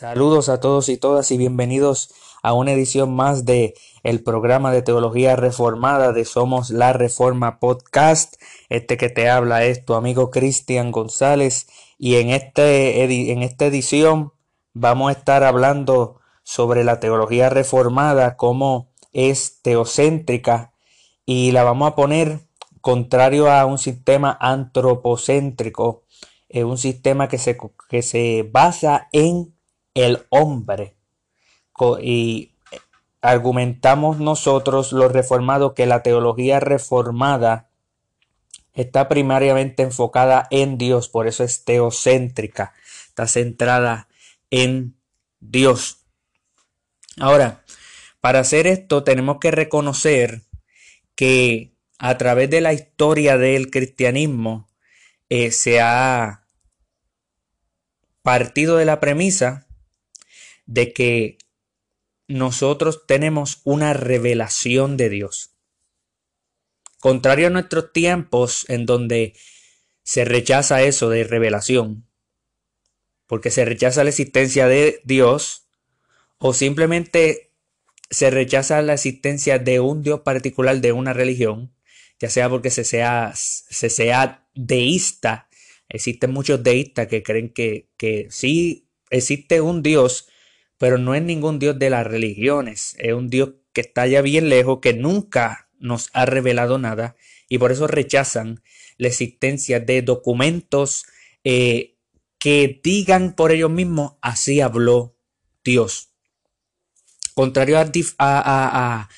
Saludos a todos y todas y bienvenidos a una edición más de el programa de teología reformada de Somos la Reforma Podcast. Este que te habla es tu amigo Cristian González y en, este, en esta edición vamos a estar hablando sobre la teología reformada, cómo es teocéntrica y la vamos a poner contrario a un sistema antropocéntrico, es un sistema que se, que se basa en el hombre. Y argumentamos nosotros los reformados que la teología reformada está primariamente enfocada en Dios, por eso es teocéntrica, está centrada en Dios. Ahora, para hacer esto tenemos que reconocer que a través de la historia del cristianismo eh, se ha partido de la premisa de que nosotros tenemos una revelación de Dios. Contrario a nuestros tiempos en donde se rechaza eso de revelación, porque se rechaza la existencia de Dios o simplemente se rechaza la existencia de un Dios particular de una religión, ya sea porque se sea, se sea deísta. Existen muchos deístas que creen que, que sí existe un Dios, pero no es ningún Dios de las religiones, es un Dios que está ya bien lejos, que nunca nos ha revelado nada y por eso rechazan la existencia de documentos eh, que digan por ellos mismos, así habló Dios. Contrario a, a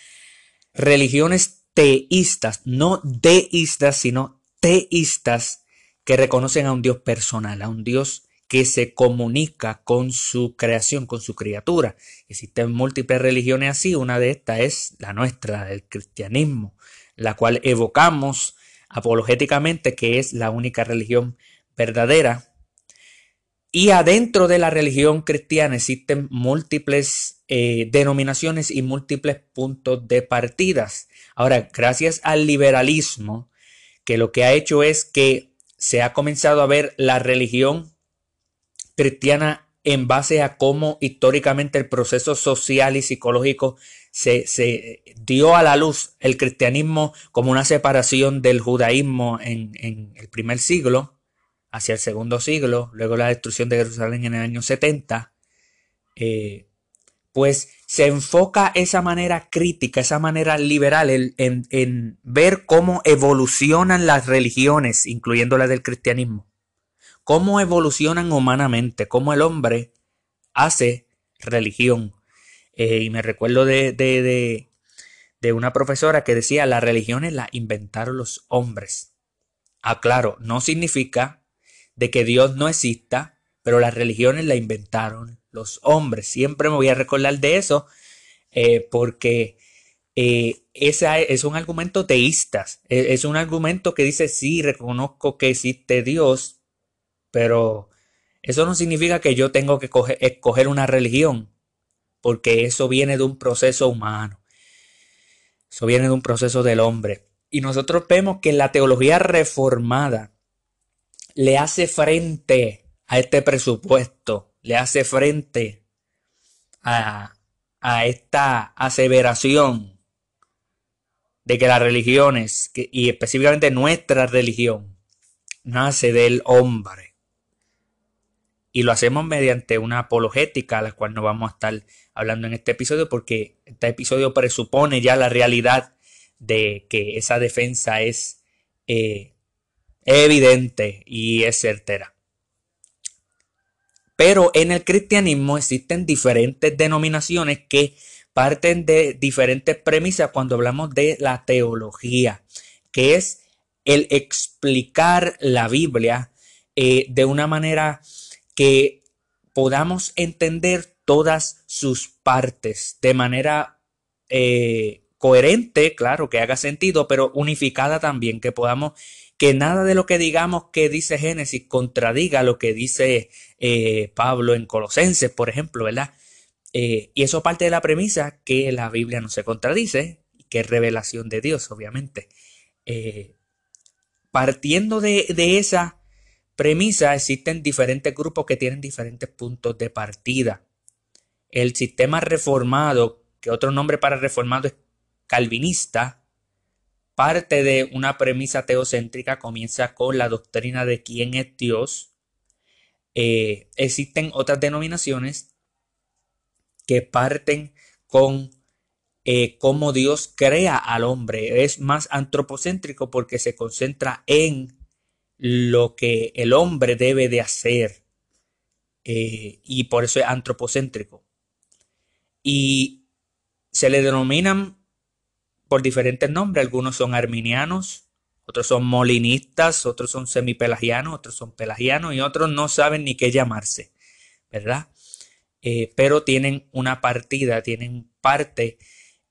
religiones teístas, no deístas, sino teístas que reconocen a un Dios personal, a un Dios que se comunica con su creación, con su criatura. Existen múltiples religiones así, una de estas es la nuestra, el cristianismo, la cual evocamos apologéticamente que es la única religión verdadera. Y adentro de la religión cristiana existen múltiples eh, denominaciones y múltiples puntos de partidas. Ahora, gracias al liberalismo, que lo que ha hecho es que se ha comenzado a ver la religión cristiana en base a cómo históricamente el proceso social y psicológico se, dio a la luz el cristianismo como una separación del judaísmo en, el primer siglo hacia el segundo siglo, luego la destrucción de Jerusalén en el año 70, eh, pues se enfoca esa manera crítica, esa manera liberal en, en ver cómo evolucionan las religiones, incluyendo la del cristianismo cómo evolucionan humanamente, cómo el hombre hace religión. Eh, y me recuerdo de, de, de, una profesora que decía, las religiones las inventaron los hombres. Aclaro, no significa de que Dios no exista, pero las religiones las inventaron los hombres. Siempre me voy a recordar de eso, eh, porque eh, ese es un argumento teísta. E, es un argumento que dice, sí, reconozco que existe Dios, pero eso no significa que yo tengo que escoger una religión, porque eso viene de un proceso humano. Eso viene de un proceso del hombre. Y nosotros vemos que la teología reformada le hace frente a este presupuesto, le hace frente a, a esta aseveración de que las religiones, y específicamente nuestra religión, nace del hombre y lo hacemos mediante una apologética, a la cual no vamos a estar hablando en este episodio, porque este episodio presupone ya la realidad de que esa defensa es eh, evidente y es certera. Pero en el cristianismo existen diferentes denominaciones que parten de diferentes premisas cuando hablamos de la teología, que es el explicar la Biblia eh, de una manera que podamos entender todas sus partes de manera eh, coherente, claro, que haga sentido, pero unificada también, que podamos, que nada de lo que digamos que dice Génesis contradiga lo que dice eh, Pablo en Colosenses, por ejemplo, ¿verdad? Eh, y eso parte de la premisa que la Biblia no se contradice, que es revelación de Dios, obviamente. partiendo de, de esa premisa existen diferentes grupos que tienen diferentes puntos de partida. el sistema reformado, que otro nombre para reformado es calvinista, parte de una premisa teocéntrica, comienza con la doctrina de quién es Dios. Eh, existen otras denominaciones que parten con eh, cómo Dios crea al hombre. Es más antropocéntrico porque se concentra en lo que el hombre debe de hacer. Eh, y por eso es antropocéntrico. Y se le denominan por diferentes nombres. Algunos son arminianos, otros son molinistas, otros son semipelagianos, otros son pelagianos y otros no saben ni qué llamarse, ¿verdad? Eh, pero tienen una partida, tienen parte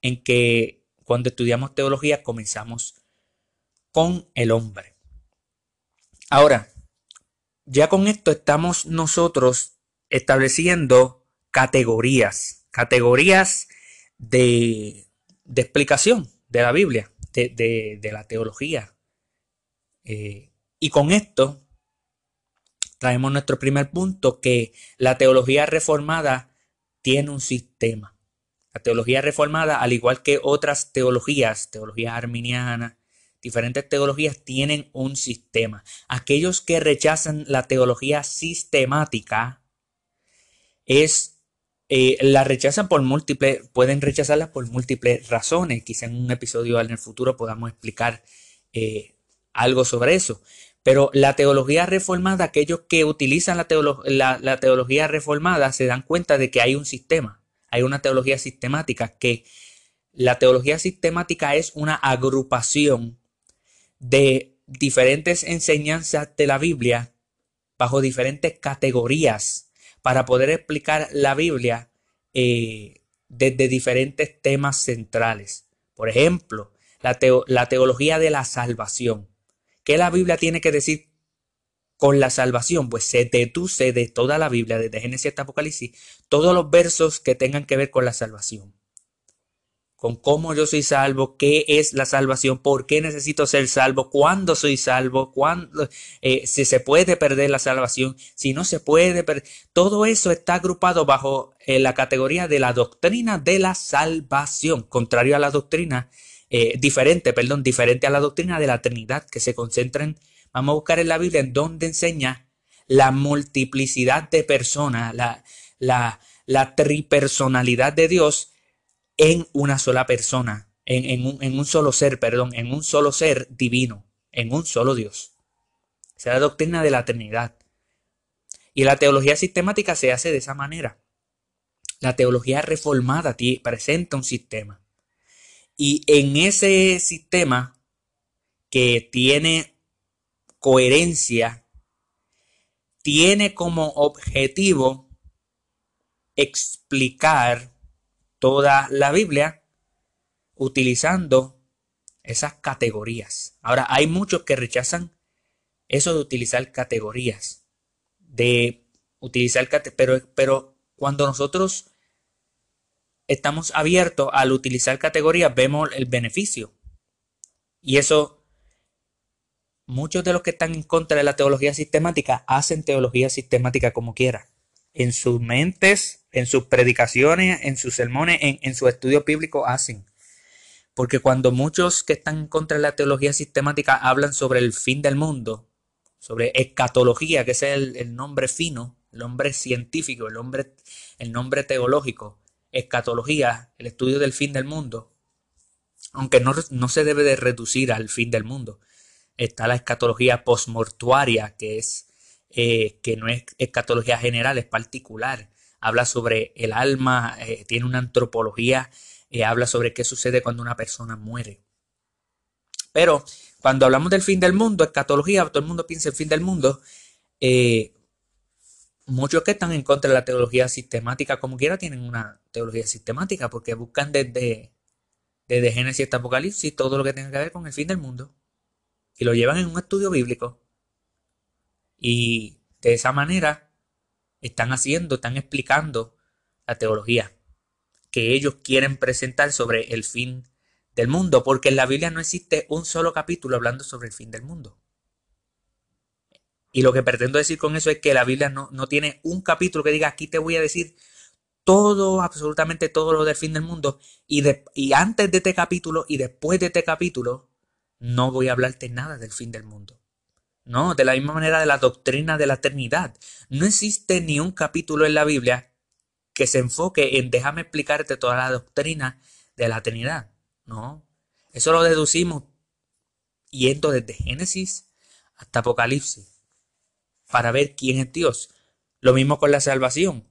en que cuando estudiamos teología comenzamos con el hombre. Ahora, ya con esto estamos nosotros estableciendo categorías, categorías de, explicación de la Biblia, de, la teología. Eh, y con esto traemos nuestro primer punto, que la teología reformada tiene un sistema. La teología reformada, al igual que otras teologías, teología arminiana, diferentes teologías tienen un sistema. Aquellos que rechazan la teología sistemática es eh, la rechazan por múltiples, pueden rechazarla por múltiples razones. Quizá en un episodio en el futuro podamos explicar eh, algo sobre eso. Pero la teología reformada, aquellos que utilizan la, la teología reformada se dan cuenta de que hay un sistema hay una teología sistemática que la teología sistemática es una agrupación de diferentes enseñanzas de la Biblia bajo diferentes categorías para poder explicar la Biblia eh, desde diferentes temas centrales. Por ejemplo, la, la teología de la salvación. ¿Qué la Biblia tiene que decir con la salvación, pues se deduce de toda la Biblia, desde Génesis hasta Apocalipsis, todos los versos que tengan que ver con la salvación. Con cómo yo soy salvo, qué es la salvación, por qué necesito ser salvo, cuándo soy salvo, cuándo, eh, si se puede perder la salvación, si no se puede perder. Todo eso está agrupado bajo eh, la categoría de la doctrina de la salvación, contrario a la doctrina, eh, diferente, perdón, diferente a la doctrina de la Trinidad, que se concentra en Vamos a buscar en la Biblia en donde enseña la multiplicidad de personas, la, la, la tripersonalidad de Dios en una sola persona, en, un, solo ser, perdón, en un solo ser divino, en un solo Dios. Esa es la doctrina de la Trinidad. Y la teología sistemática se hace de esa manera. La teología reformada presenta un sistema. Y en ese sistema que tiene coherencia tiene como objetivo explicar toda la Biblia utilizando esas categorías. Ahora, hay muchos que rechazan eso de utilizar categorías, de utilizar pero, pero cuando nosotros estamos abiertos al utilizar categorías, vemos el beneficio. Y eso muchos de los que están en contra de la teología sistemática hacen teología sistemática como quieran. En sus mentes, en sus predicaciones, en sus sermones, en, en su estudio bíblico hacen. Porque cuando muchos que están contra la teología sistemática hablan sobre el fin del mundo, sobre escatología, que es el, nombre fino, el nombre científico, el nombre, el nombre teológico, escatología, el estudio del fin del mundo, aunque no, no se debe de reducir al fin del mundo, Está la escatología postmortuaria, que es eh, que no es escatología general, es particular. Habla sobre el alma, eh, tiene una antropología, eh, habla sobre qué sucede cuando una persona muere. Pero cuando hablamos del fin del mundo, escatología, todo el mundo piensa en fin del mundo. muchos que están en contra de la teología sistemática, como quiera, tienen una teología sistemática porque buscan desde, desde Génesis hasta Apocalipsis todo lo que tenga que ver con el fin del mundo y lo llevan en un estudio bíblico. Y de esa manera están haciendo, están explicando la teología que ellos quieren presentar sobre el fin del mundo, porque en la Biblia no existe un solo capítulo hablando sobre el fin del mundo. Y lo que pretendo decir con eso es que la Biblia no, no tiene un capítulo que diga aquí te voy a decir todo, absolutamente todo lo del fin del mundo. Y, y antes de este capítulo y después de este capítulo, no voy a hablarte nada del fin del mundo. No, de la misma manera de la doctrina de la eternidad. No existe ni un capítulo en la Biblia que se enfoque en déjame explicarte toda la doctrina de la eternidad. No, eso lo deducimos yendo desde Génesis hasta Apocalipsis para ver quién es Dios. Lo mismo con la salvación.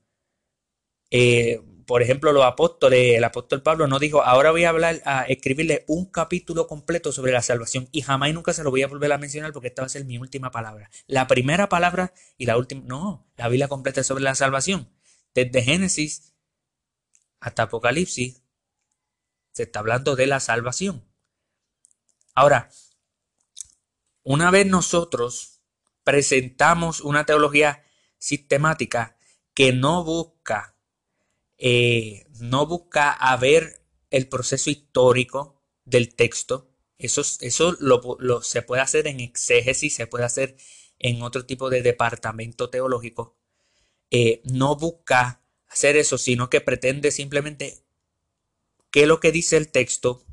Eh, por ejemplo, los apóstoles, el apóstol Pablo no dijo, ahora voy a hablar, a escribirle un capítulo completo sobre la salvación y jamás y nunca se lo voy a volver a mencionar porque esta va a ser mi última palabra. La primera palabra y la última, no, la Biblia completa sobre la salvación. Desde Génesis hasta Apocalipsis se está hablando de la salvación. Ahora, una vez nosotros presentamos una teología sistemática que no busca eh, no busca a ver el proceso histórico del texto. Eso, eso lo, se puede hacer en exégesis, se puede hacer en otro tipo de departamento teológico. Eh, no busca hacer eso, sino que pretende simplemente qué es lo que dice el texto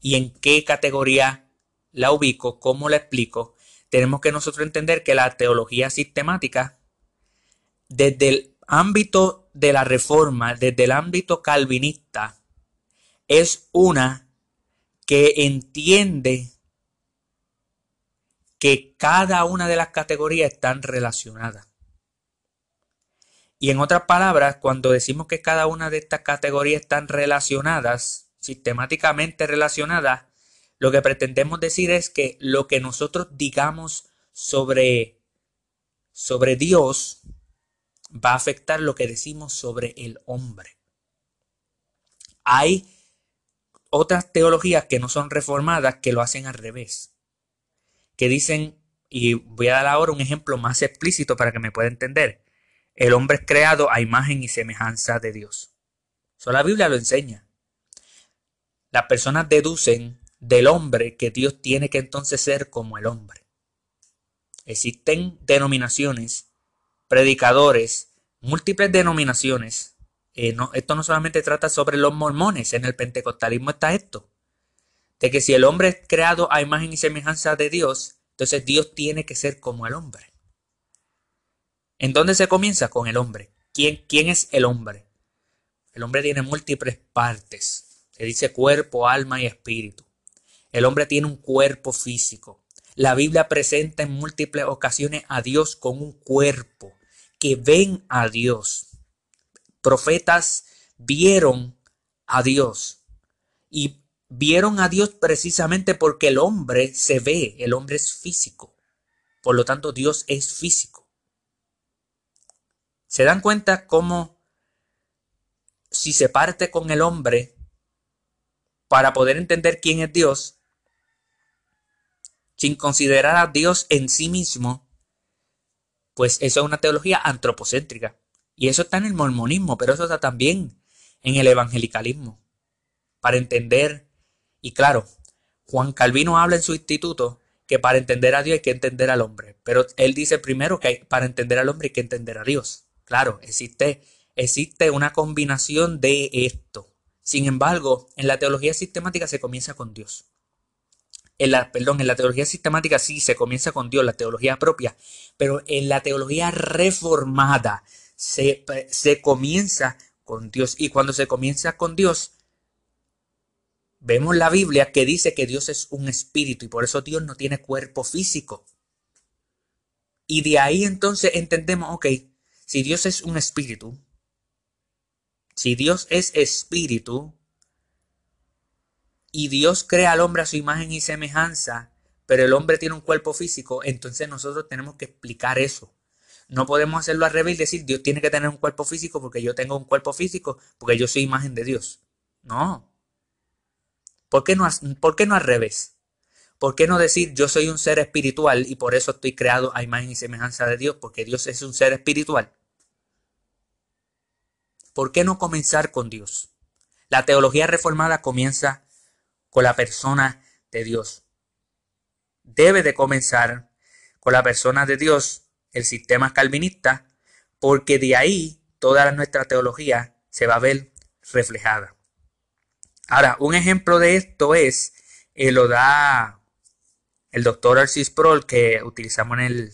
y en qué categoría la ubico, cómo la explico. Tenemos que nosotros entender que la teología sistemática, desde el ámbito de la reforma, desde el ámbito calvinista, es una que entiende que cada una de las categorías están relacionadas. Y en otras palabras, cuando decimos que cada una de estas categorías están relacionadas, sistemáticamente relacionadas, lo que pretendemos decir es que lo que nosotros digamos sobre, sobre Dios va a afectar lo que decimos sobre el hombre. Hay otras teologías que no son reformadas que lo hacen al revés. Que dicen, y voy a dar ahora un ejemplo más explícito para que me pueda entender. El hombre es creado a imagen y semejanza de Dios. Eso la Biblia lo enseña. Las personas deducen del hombre que Dios tiene que entonces ser como el hombre. Existen denominaciones predicadores, múltiples denominaciones. Eh, esto no solamente trata sobre los mormones, en el pentecostalismo está esto. De que si el hombre es creado a imagen y semejanza de Dios, entonces Dios tiene que ser como el hombre. ¿En dónde se comienza? Con el hombre. ¿Quién, quién es el hombre? El hombre tiene múltiples partes. Se dice cuerpo, alma y espíritu. El hombre tiene un cuerpo físico. La Biblia presenta en múltiples ocasiones a Dios con un cuerpo, que ven a Dios. Profetas vieron a Dios y vieron a Dios precisamente porque el hombre se ve, el hombre es físico. Por lo tanto, Dios es físico. ¿Se dan cuenta cómo si se parte con el hombre para poder entender quién es Dios, sin considerar a Dios en sí mismo, pues eso es una teología antropocéntrica. Y eso está en el mormonismo, pero eso está también en el evangelicalismo. Para entender, y claro, Juan Calvino habla en su instituto que para entender a Dios hay que entender al hombre. Pero él dice primero que para entender al hombre hay que entender a Dios. Claro, existe, existe una combinación de esto. Sin embargo, en la teología sistemática se comienza con Dios en la, perdón, en la teología sistemática sí se comienza con Dios, la teología propia, pero en la teología reformada se, se comienza con Dios. Y cuando se comienza con Dios, vemos la Biblia que dice que Dios es un espíritu y por eso Dios no tiene cuerpo físico. Y de ahí entonces entendemos, ok, si Dios es un espíritu, si Dios es espíritu, y Dios crea al hombre a su imagen y semejanza, pero el hombre tiene un cuerpo físico, entonces nosotros tenemos que explicar eso. No podemos hacerlo al revés y decir Dios tiene que tener un cuerpo físico porque yo tengo un cuerpo físico, porque yo soy imagen de Dios. No. ¿Por qué no, ¿por qué no al revés? ¿Por qué no decir yo soy un ser espiritual y por eso estoy creado a imagen y semejanza de Dios? Porque Dios es un ser espiritual. ¿Por qué no comenzar con Dios? La teología reformada comienza con la persona de Dios. Debe de comenzar con la persona de Dios el sistema calvinista, porque de ahí toda nuestra teología se va a ver reflejada. Ahora, un ejemplo de esto es, eh, lo da el doctor Arcis Prol que utilizamos en el,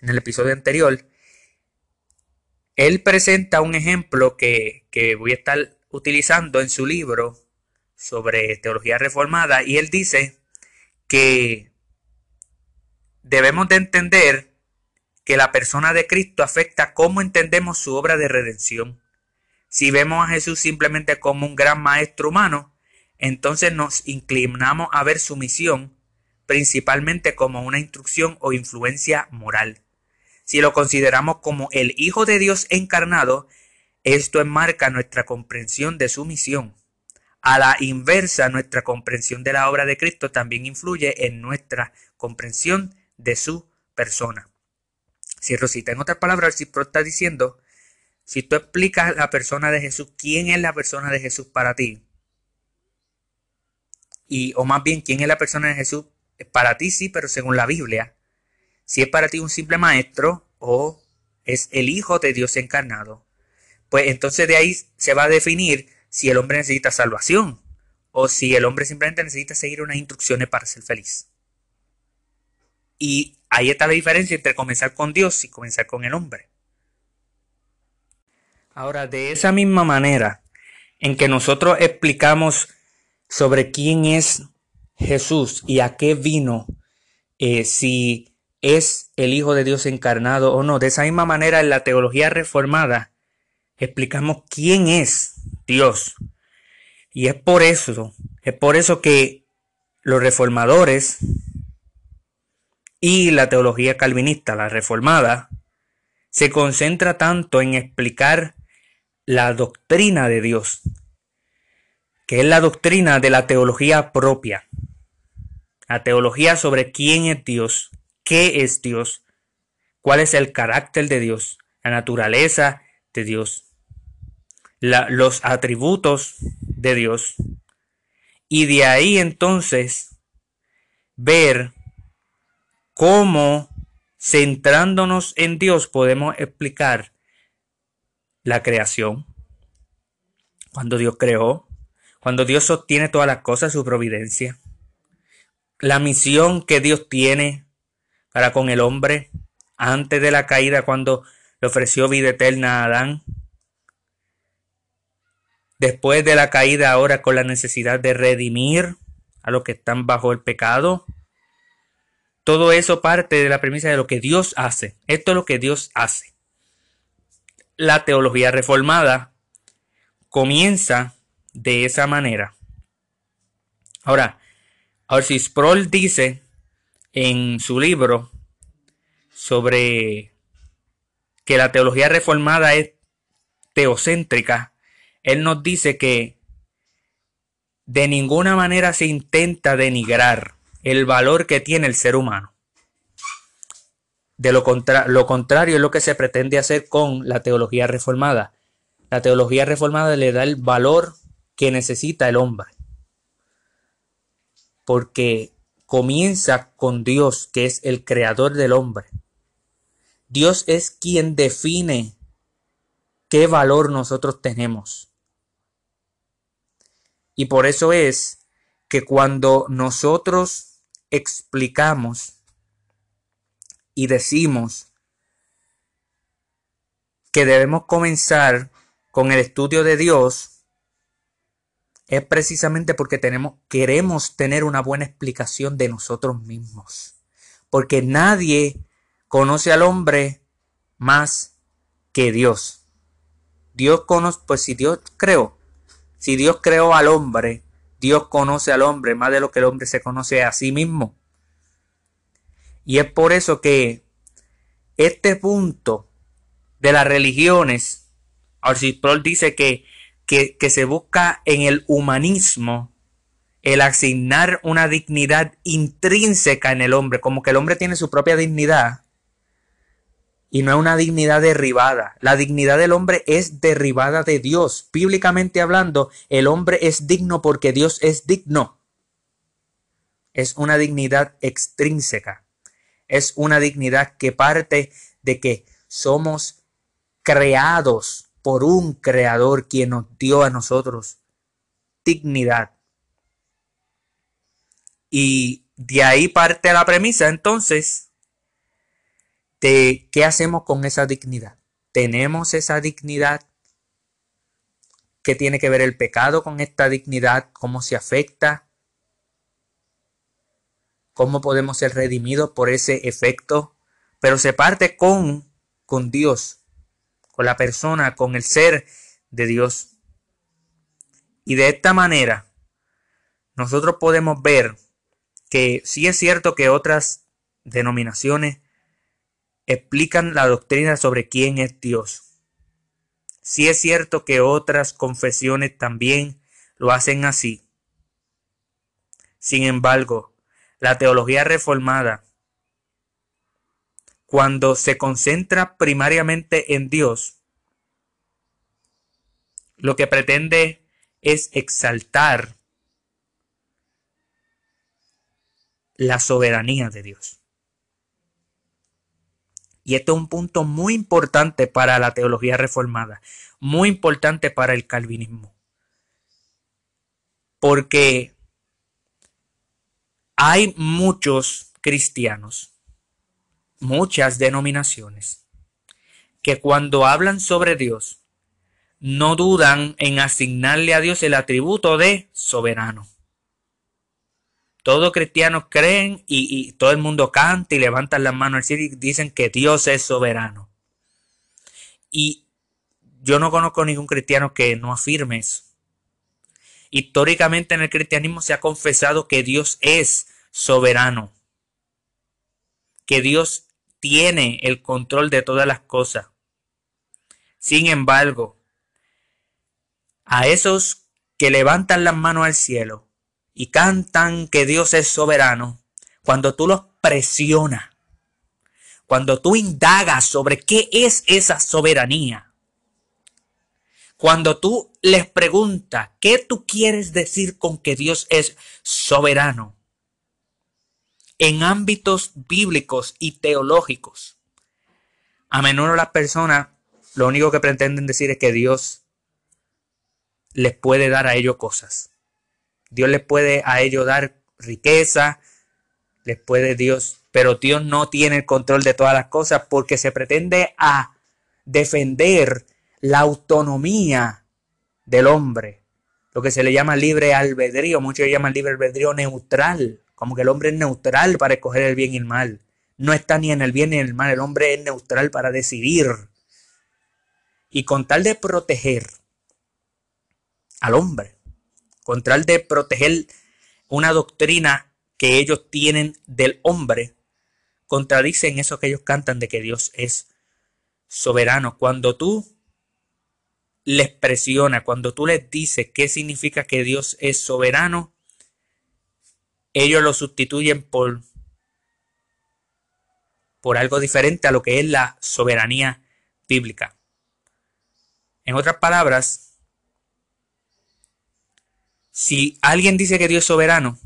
en el episodio anterior. Él presenta un ejemplo que, que voy a estar utilizando en su libro sobre teología reformada y él dice que debemos de entender que la persona de Cristo afecta cómo entendemos su obra de redención. Si vemos a Jesús simplemente como un gran maestro humano, entonces nos inclinamos a ver su misión principalmente como una instrucción o influencia moral. Si lo consideramos como el Hijo de Dios encarnado, esto enmarca nuestra comprensión de su misión. A la inversa, nuestra comprensión de la obra de Cristo también influye en nuestra comprensión de su persona. Si Rosita, en otras palabras, si está diciendo, si tú explicas la persona de Jesús, ¿quién es la persona de Jesús para ti? Y, o más bien, ¿quién es la persona de Jesús para ti sí, pero según la Biblia, si es para ti un simple maestro o es el Hijo de Dios encarnado, pues entonces de ahí se va a definir si el hombre necesita salvación o si el hombre simplemente necesita seguir unas instrucciones para ser feliz. Y ahí está la diferencia entre comenzar con Dios y comenzar con el hombre. Ahora, de esa misma manera en que nosotros explicamos sobre quién es Jesús y a qué vino, eh, si es el Hijo de Dios encarnado o no. De esa misma manera, en la teología reformada, explicamos quién es Dios. Y es por eso, es por eso que los reformadores y la teología calvinista, la reformada, se concentra tanto en explicar la doctrina de Dios, que es la doctrina de la teología propia. La teología sobre quién es Dios, qué es Dios, cuál es el carácter de Dios, la naturaleza de Dios, los atributos de Dios. Y de ahí entonces ver cómo centrándonos en Dios podemos explicar la creación. Cuando Dios creó, cuando Dios sostiene todas las cosas, su providencia la misión que Dios tiene para con el hombre antes de la caída cuando le ofreció vida eterna a Adán. Después de la caída ahora con la necesidad de redimir a los que están bajo el pecado. Todo eso parte de la premisa de lo que Dios hace. Esto es lo que Dios hace. La teología reformada comienza de esa manera. Ahora, si Sproul dice en su libro sobre que la teología reformada es teocéntrica, él nos dice que de ninguna manera se intenta denigrar el valor que tiene el ser humano. De lo, lo contrario es lo que se pretende hacer con la teología reformada. La teología reformada le da el valor que necesita el hombre porque comienza con Dios, que es el creador del hombre. Dios es quien define qué valor nosotros tenemos. Y por eso es que cuando nosotros explicamos y decimos que debemos comenzar con el estudio de Dios, es precisamente porque tenemos, queremos tener una buena explicación de nosotros mismos. Porque nadie conoce al hombre más que Dios. Dios conoce, pues si Dios creó, si Dios creó al hombre, Dios conoce al hombre más de lo que el hombre se conoce a sí mismo. Y es por eso que este punto de las religiones, Paul dice que que, se busca en el humanismo el asignar una dignidad intrínseca en el hombre, como que el hombre tiene su propia dignidad y no es una dignidad derribada. La dignidad del hombre es derribada de Dios. Bíblicamente hablando, el hombre es digno porque Dios es digno. Es una dignidad extrínseca. Es una dignidad que parte de que somos creados por un creador quien nos dio a nosotros dignidad. Y de ahí parte la premisa entonces qué hacemos con esa dignidad. ¿Tenemos esa dignidad? ¿Qué tiene que ver el pecado con esta dignidad? ¿Cómo se afecta? ¿Cómo podemos ser redimidos por ese efecto? Pero se parte con, con Dios, con la persona, con el ser de Dios. Y de esta manera, nosotros podemos ver que sí es cierto que otras denominaciones explican la doctrina sobre quién es Dios. Sí es cierto que otras confesiones también lo hacen así. Sin embargo, la teología reformada, cuando se concentra primariamente en Dios, lo que pretende es exaltar la soberanía de Dios. Y esto es un punto muy importante para la teología reformada, muy importante para el calvinismo. Porque hay muchos cristianos, muchas denominaciones, que cuando hablan sobre Dios, no dudan en asignarle a Dios el atributo de soberano. Todos cristianos creen y, todo el mundo canta y levantan las manos al cielo y dicen que Dios es soberano. Y yo no conozco ningún cristiano que no afirme eso. Históricamente en el cristianismo se ha confesado que Dios es soberano, que Dios tiene el control de todas las cosas. Sin embargo, a esos que levantan las manos al cielo, y cantan que Dios es soberano, cuando tú los presionas, cuando tú indagas sobre qué es esa soberanía, cuando tú les preguntas qué tú quieres decir con que Dios es soberano, en ámbitos bíblicos y teológicos, a menudo las personas lo único que pretenden decir es que Dios les puede dar a ellos cosas. Dios les puede a ellos dar riqueza, les puede Dios, pero Dios no tiene el control de todas las cosas porque se pretende a defender la autonomía del hombre, lo que se le llama libre albedrío, muchos llaman libre albedrío neutral, como que el hombre es neutral para escoger el bien y el mal. No está ni en el bien ni en el mal, el hombre es neutral para decidir. Y con tal de proteger al hombre, con de proteger una doctrina que ellos tienen del hombre, contradicen eso que ellos cantan de que Dios es soberano. Cuando tú les presiona, cuando tú les dices qué significa que Dios es soberano, ellos lo sustituyen por, por algo diferente a lo que es la soberanía bíblica. En otras palabras, si alguien dice que Dios es soberano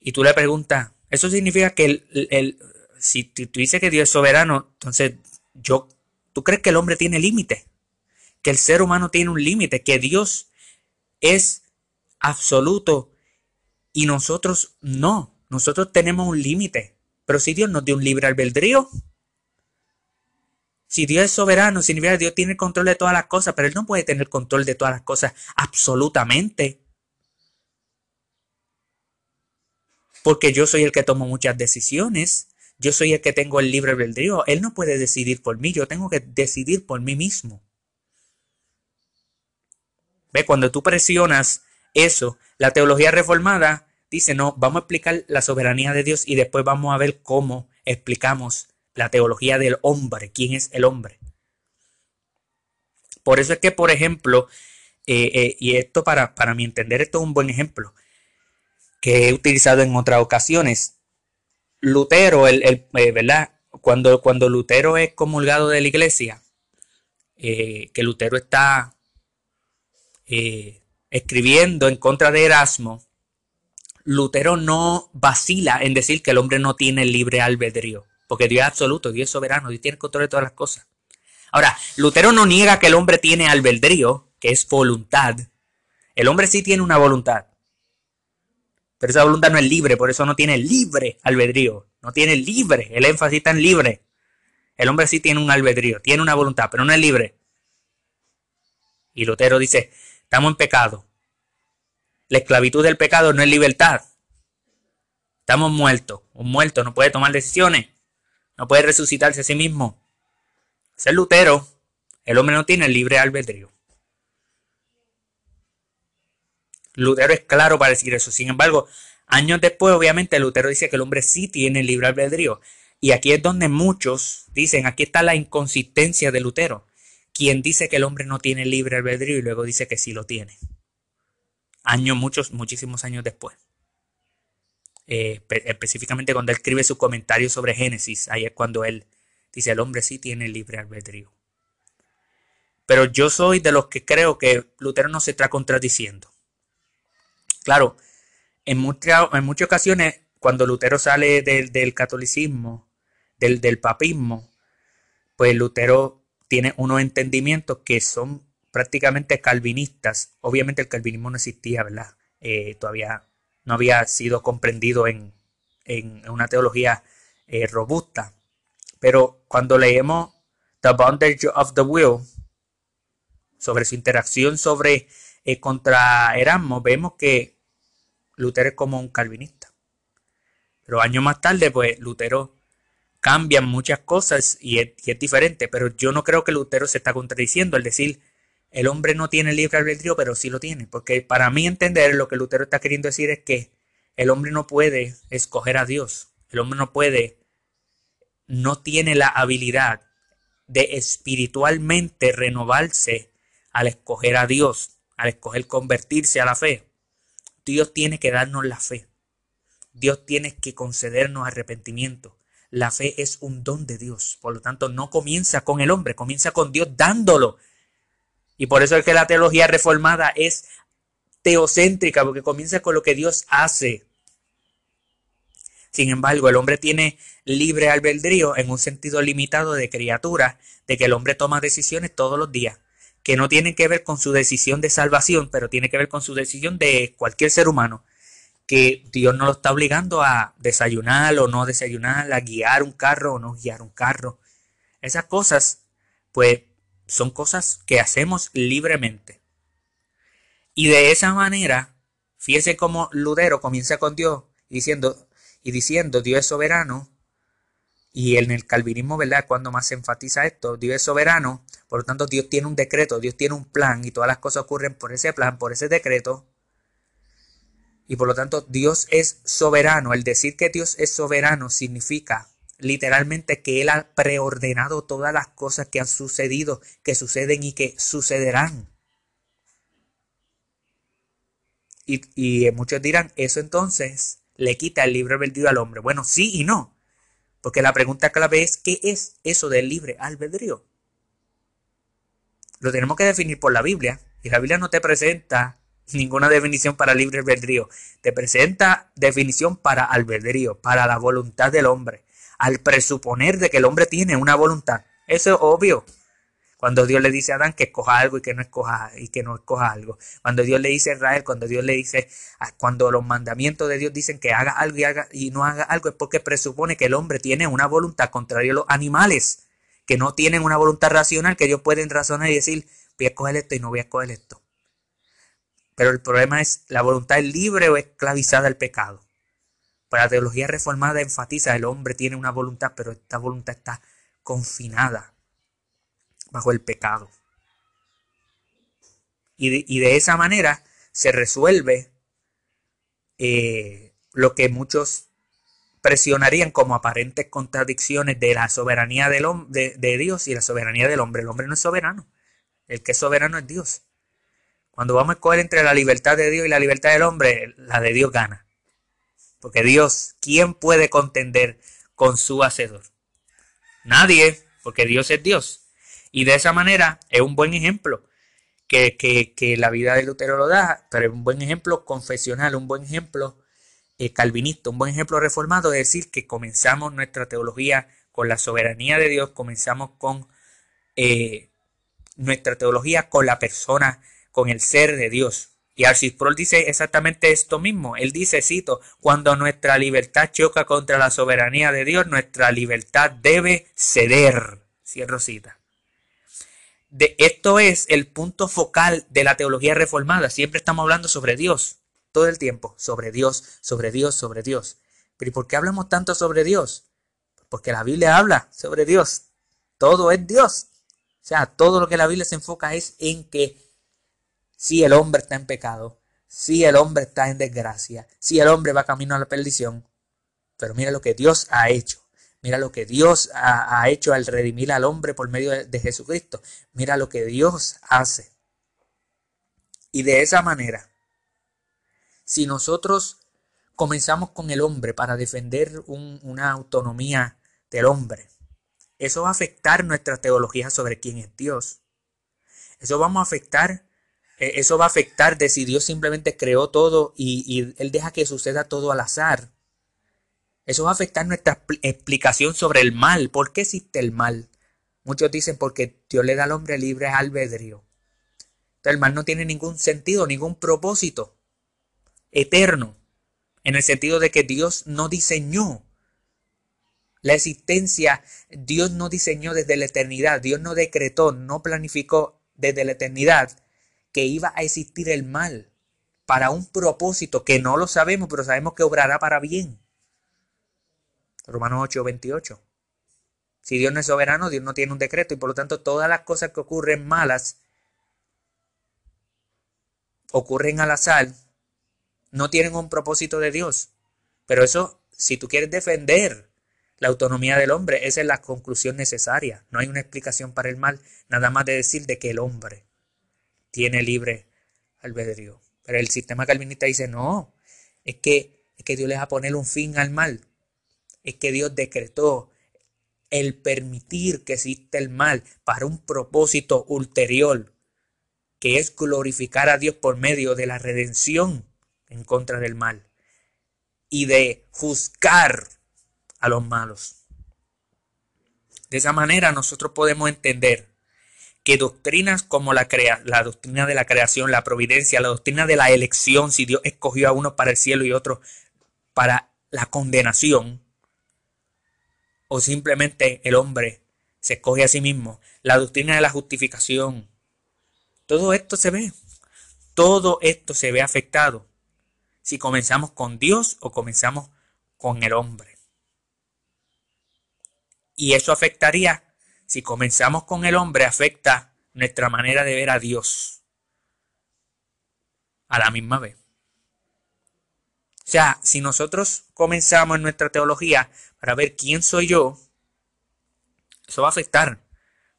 y tú le preguntas, eso significa que el, si tú dices que Dios es soberano, entonces yo, ¿tú crees que el hombre tiene límite? Que el ser humano tiene un límite, que Dios es absoluto y nosotros no, nosotros tenemos un límite. Pero si Dios nos dio un libre albedrío, si Dios es soberano, significa que Dios tiene el control de todas las cosas, pero Él no puede tener control de todas las cosas absolutamente. Porque yo soy el que tomo muchas decisiones. Yo soy el que tengo el libre albedrío. Él no puede decidir por mí. Yo tengo que decidir por mí mismo. Ve, cuando tú presionas eso, la teología reformada dice, no, vamos a explicar la soberanía de Dios y después vamos a ver cómo explicamos la teología del hombre, quién es el hombre. Por eso es que, por ejemplo, eh, eh, y esto para, para mi entender, esto es un buen ejemplo que he utilizado en otras ocasiones. Lutero, el, eh, ¿verdad? Cuando, cuando Lutero es comulgado de la iglesia, que Lutero está escribiendo en contra de Erasmo, Lutero no vacila en decir que el hombre no tiene libre albedrío. Porque Dios es absoluto, Dios es soberano, Dios tiene control de todas las cosas. Ahora, Lutero no niega que el hombre tiene albedrío, que es voluntad. El hombre sí tiene una voluntad. Pero esa voluntad no es libre, por eso no tiene libre albedrío. No tiene libre. El énfasis está en libre. El hombre sí tiene un albedrío, tiene una voluntad, pero no es libre. Y Lutero dice, estamos en pecado. La esclavitud del pecado no es libertad. Estamos muertos. Un muerto no puede tomar decisiones. No puede resucitarse a sí mismo. Ser Lutero, el hombre no tiene libre albedrío. Lutero es claro para decir eso. Sin embargo, años después, obviamente, Lutero dice que el hombre sí tiene libre albedrío. Y aquí es donde muchos dicen, aquí está la inconsistencia de Lutero. Quien dice que el hombre no tiene libre albedrío y luego dice que sí lo tiene. Años, muchos, muchísimos años después. Eh, específicamente cuando él escribe su comentario sobre Génesis, ahí es cuando él dice, el hombre sí tiene libre albedrío. Pero yo soy de los que creo que Lutero no se está contradiciendo. Claro, en, en muchas ocasiones, cuando Lutero sale del, catolicismo, del, del, papismo, pues Lutero tiene unos entendimientos que son prácticamente calvinistas. Obviamente el calvinismo no existía, ¿verdad? Eh, todavía no había sido comprendido en, una teología eh, robusta. Pero cuando leemos The Bondage of the Will, sobre su interacción sobre eh, contra Erasmo, vemos que Lutero es como un calvinista. Pero años más tarde, pues Lutero cambia muchas cosas y es, y es, diferente. Pero yo no creo que Lutero se está contradiciendo al decir el hombre no tiene libre albedrío, pero sí lo tiene. Porque para mí entender lo que Lutero está queriendo decir es que el hombre no puede escoger a Dios. El hombre no puede, no tiene la habilidad de espiritualmente renovarse al escoger a Dios, al escoger convertirse a la fe. Dios tiene que darnos la fe. Dios tiene que concedernos arrepentimiento. La fe es un don de Dios. Por lo tanto, no comienza con el hombre, comienza con Dios dándolo. Y por eso es que la teología reformada es teocéntrica, porque comienza con lo que Dios hace. Sin embargo, el hombre tiene libre albedrío en un sentido limitado de criatura, de que el hombre toma decisiones todos los días, que no tienen que ver con su decisión de salvación, pero tiene que ver con su decisión de cualquier ser humano, que Dios no lo está obligando a desayunar o no desayunar, a guiar un carro o no guiar un carro. Esas cosas, pues son cosas que hacemos libremente. Y de esa manera, fíjese cómo Ludero comienza con Dios diciendo, y diciendo Dios es soberano, y en el calvinismo, ¿verdad? Cuando más se enfatiza esto, Dios es soberano, por lo tanto Dios tiene un decreto, Dios tiene un plan y todas las cosas ocurren por ese plan, por ese decreto. Y por lo tanto Dios es soberano. El decir que Dios es soberano significa literalmente que Él ha preordenado todas las cosas que han sucedido, que suceden y que sucederán. Y, muchos dirán, eso entonces le quita el libre albedrío al hombre. Bueno, sí y no. Porque la pregunta clave es, ¿qué es eso del libre albedrío? Lo tenemos que definir por la Biblia. Y la Biblia no te presenta ninguna definición para libre albedrío. Te presenta definición para albedrío, para la voluntad del hombre al presuponer de que el hombre tiene una voluntad. Eso es obvio. Cuando Dios le dice a Adán que escoja algo y que no escoja y que no escoja algo. Cuando Dios le dice a Israel, cuando Dios le dice, cuando los mandamientos de Dios dicen que haga algo y, haga, y no haga algo, es porque presupone que el hombre tiene una voluntad contrario a los animales, que no tienen una voluntad racional, que ellos pueden razonar y decir, voy a escoger esto y no voy a escoger esto. Pero el problema es, ¿la voluntad es libre o esclavizada al pecado? Para la teología reformada enfatiza el hombre tiene una voluntad, pero esta voluntad está confinada bajo el pecado. Y de, esa manera se resuelve eh, lo que muchos presionarían como aparentes contradicciones de la soberanía del, de, de Dios y la soberanía del hombre. El hombre no es soberano. El que es soberano es Dios. Cuando vamos a escoger entre la libertad de Dios y la libertad del hombre, la de Dios gana. Porque Dios, ¿quién puede contender con su hacedor? Nadie, porque Dios es Dios. Y de esa manera es un buen ejemplo que, que, la vida de Lutero lo da, pero es un buen ejemplo confesional, un buen ejemplo eh, calvinista, un buen ejemplo reformado, de decir que comenzamos nuestra teología con la soberanía de Dios, comenzamos con eh, nuestra teología con la persona, con el ser de Dios. Y Arcis Sproul dice exactamente esto mismo. Él dice, cito, cuando nuestra libertad choca contra la soberanía de Dios, nuestra libertad debe ceder. Cierro cita. De, esto es el punto focal de la teología reformada. Siempre estamos hablando sobre Dios. Todo el tiempo. Sobre Dios, sobre Dios, sobre Dios. Pero ¿y por qué hablamos tanto sobre Dios? Porque la Biblia habla sobre Dios. Todo es Dios. O sea, todo lo que la Biblia se enfoca es en que si el hombre está en pecado, si el hombre está en desgracia, si el hombre va camino a la perdición, pero mira lo que Dios ha hecho. Mira lo que Dios ha, hecho al redimir al hombre por medio de Jesucristo. Mira lo que Dios hace. Y de esa manera, si nosotros comenzamos con el hombre para defender una autonomía del hombre. Eso va a afectar nuestra teología sobre quién es Dios. Eso vamos a afectar, eso va a afectar de si Dios simplemente creó todo y, y Él deja que suceda todo al azar. Eso va a afectar nuestra explicación sobre el mal. ¿Por qué existe el mal? Muchos dicen porque Dios le da al hombre libre albedrío. Entonces el mal no tiene ningún sentido, ningún propósito eterno en el sentido de que Dios no diseñó la existencia, Dios no diseñó desde la eternidad, Dios no decretó, no planificó desde la eternidad que iba a existir el mal para un propósito que no lo sabemos, pero sabemos que obrará para bien. Romanos 8, 28. Si Dios no es soberano, Dios no tiene un decreto y por lo tanto todas las cosas que ocurren malas ocurren al azar no tienen un propósito de Dios. Pero eso, si tú quieres defender la autonomía del hombre, esa es la conclusión necesaria. No hay una explicación para el mal, nada más de decir de que el hombre tiene libre albedrío. Pero el sistema calvinista dice, no, es que, es que Dios le va a poner un fin al mal. Es que Dios decretó el permitir que exista el mal para un propósito ulterior, que es glorificar a Dios por medio de la redención en contra del mal y de juzgar a los malos. De esa manera nosotros podemos entender que doctrinas como la, la doctrina de la creación, la providencia, la doctrina de la elección, si Dios escogió a uno para el cielo y otro para la condenación, o simplemente el hombre se escoge a sí mismo, la doctrina de la justificación, todo esto se ve, todo esto se ve afectado si comenzamos con Dios o comenzamos con el hombre. Y eso afectaría, si comenzamos con el hombre, afecta nuestra manera de ver a Dios a la misma vez. O sea, si nosotros comenzamos en nuestra teología para ver quién soy yo, eso va a afectar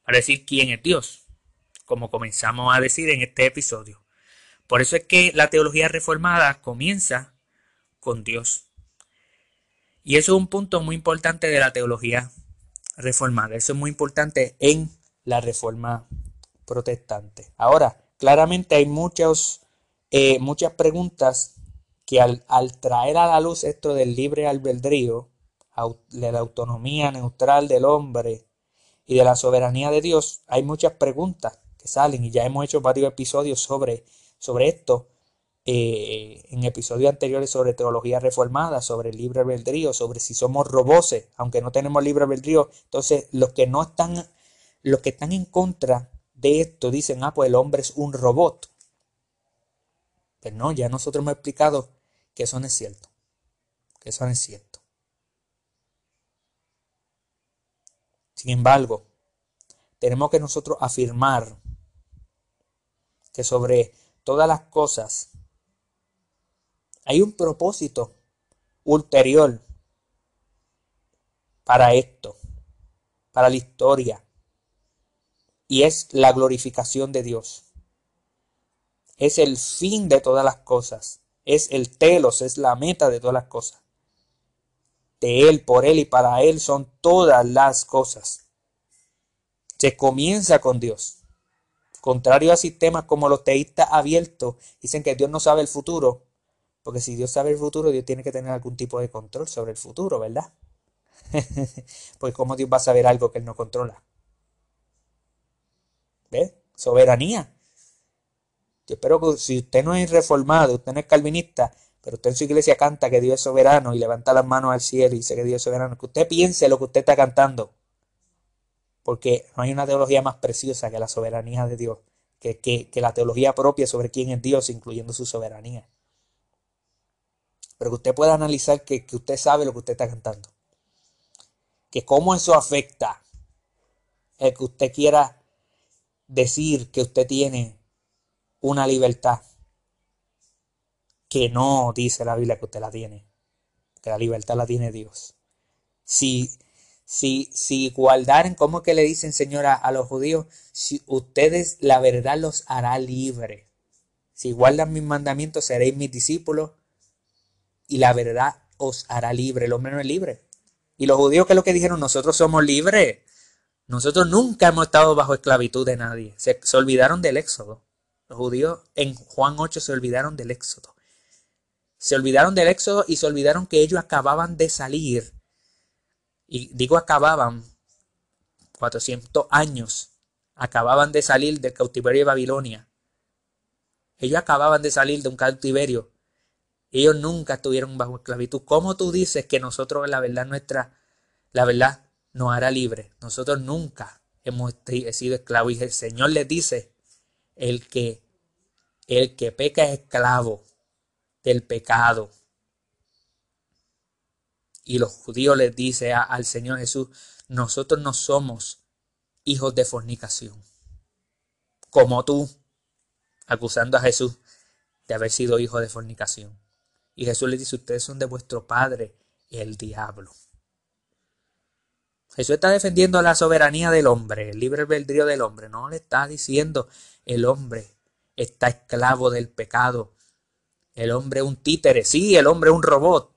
para decir quién es Dios, como comenzamos a decir en este episodio. Por eso es que la teología reformada comienza con Dios. Y eso es un punto muy importante de la teología reformada. Eso es muy importante en la reforma protestante. Ahora, claramente hay muchos, eh, muchas preguntas que al, al, traer a la luz esto del libre albedrío, de la autonomía neutral del hombre y de la soberanía de Dios, hay muchas preguntas que salen y ya hemos hecho varios episodios sobre sobre esto eh, en episodios anteriores sobre teología reformada, sobre libre albedrío, sobre si somos roboses, aunque no tenemos libre albedrío. Entonces, los que no están, los que están en contra de esto dicen, ah, pues el hombre es un robot. Pero no, ya nosotros hemos explicado que eso no es cierto. Que eso no es cierto. Sin embargo, tenemos que nosotros afirmar que sobre todas las cosas. Hay un propósito ulterior para esto, para la historia, y es la glorificación de Dios. Es el fin de todas las cosas, es el telos, es la meta de todas las cosas. De Él, por Él y para Él son todas las cosas. Se comienza con Dios. Contrario a sistemas como los teístas abiertos, dicen que Dios no sabe el futuro, porque si Dios sabe el futuro, Dios tiene que tener algún tipo de control sobre el futuro, ¿verdad? pues ¿cómo Dios va a saber algo que Él no controla? ¿Ves? Soberanía. Yo espero que si usted no es reformado, usted no es calvinista, pero usted en su iglesia canta que Dios es soberano y levanta las manos al cielo y dice que Dios es soberano, que usted piense lo que usted está cantando. Porque no hay una teología más preciosa que la soberanía de Dios, que, que la teología propia sobre quién es Dios, incluyendo su soberanía. Pero que usted pueda analizar que, que usted sabe lo que usted está cantando. Que cómo eso afecta el que usted quiera decir que usted tiene una libertad que no dice la Biblia que usted la tiene, que la libertad la tiene Dios. Si, si, si guardaren, ¿cómo que le dicen, señora, a los judíos? Si ustedes la verdad los hará libre. Si guardan mis mandamientos, seréis mis discípulos y la verdad os hará libre. El hombre no es libre. Y los judíos, ¿qué es lo que dijeron? Nosotros somos libres. Nosotros nunca hemos estado bajo esclavitud de nadie. Se, se olvidaron del éxodo. Los judíos en Juan 8 se olvidaron del éxodo. Se olvidaron del éxodo y se olvidaron que ellos acababan de salir. Y digo acababan, 400 años, acababan de salir del cautiverio de Babilonia. Ellos acababan de salir de un cautiverio. Ellos nunca estuvieron bajo esclavitud. ¿Cómo tú dices que nosotros, la verdad nuestra, la verdad nos hará libre? Nosotros nunca hemos sido esclavos. Y el Señor les dice, el que, el que peca es esclavo del pecado. Y los judíos les dice al Señor Jesús, nosotros no somos hijos de fornicación, como tú, acusando a Jesús de haber sido hijo de fornicación. Y Jesús les dice, ustedes son de vuestro padre, el diablo. Jesús está defendiendo la soberanía del hombre, el libre albedrío del hombre. No le está diciendo el hombre está esclavo del pecado. El hombre es un títere. Sí, el hombre es un robot,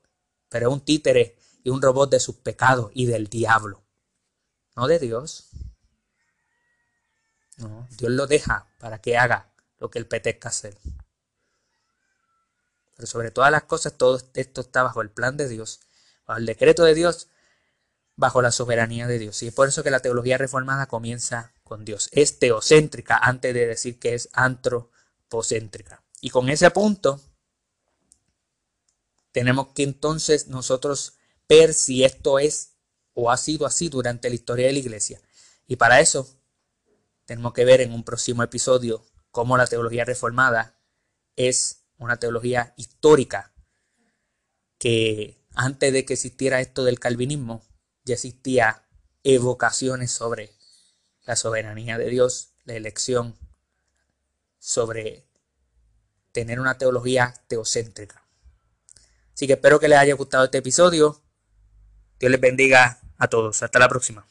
pero es un títere y un robot de sus pecados y del diablo. No de Dios. No, Dios lo deja para que haga lo que él petezca hacer. Pero sobre todas las cosas, todo esto está bajo el plan de Dios, bajo el decreto de Dios, bajo la soberanía de Dios. Y es por eso que la teología reformada comienza con Dios. Es teocéntrica antes de decir que es antropocéntrica. Y con ese punto tenemos que entonces nosotros ver si esto es o ha sido así durante la historia de la iglesia. Y para eso tenemos que ver en un próximo episodio cómo la teología reformada es una teología histórica que antes de que existiera esto del calvinismo ya existía evocaciones sobre la soberanía de Dios, la elección, sobre tener una teología teocéntrica. Así que espero que les haya gustado este episodio. Dios les bendiga a todos. Hasta la próxima.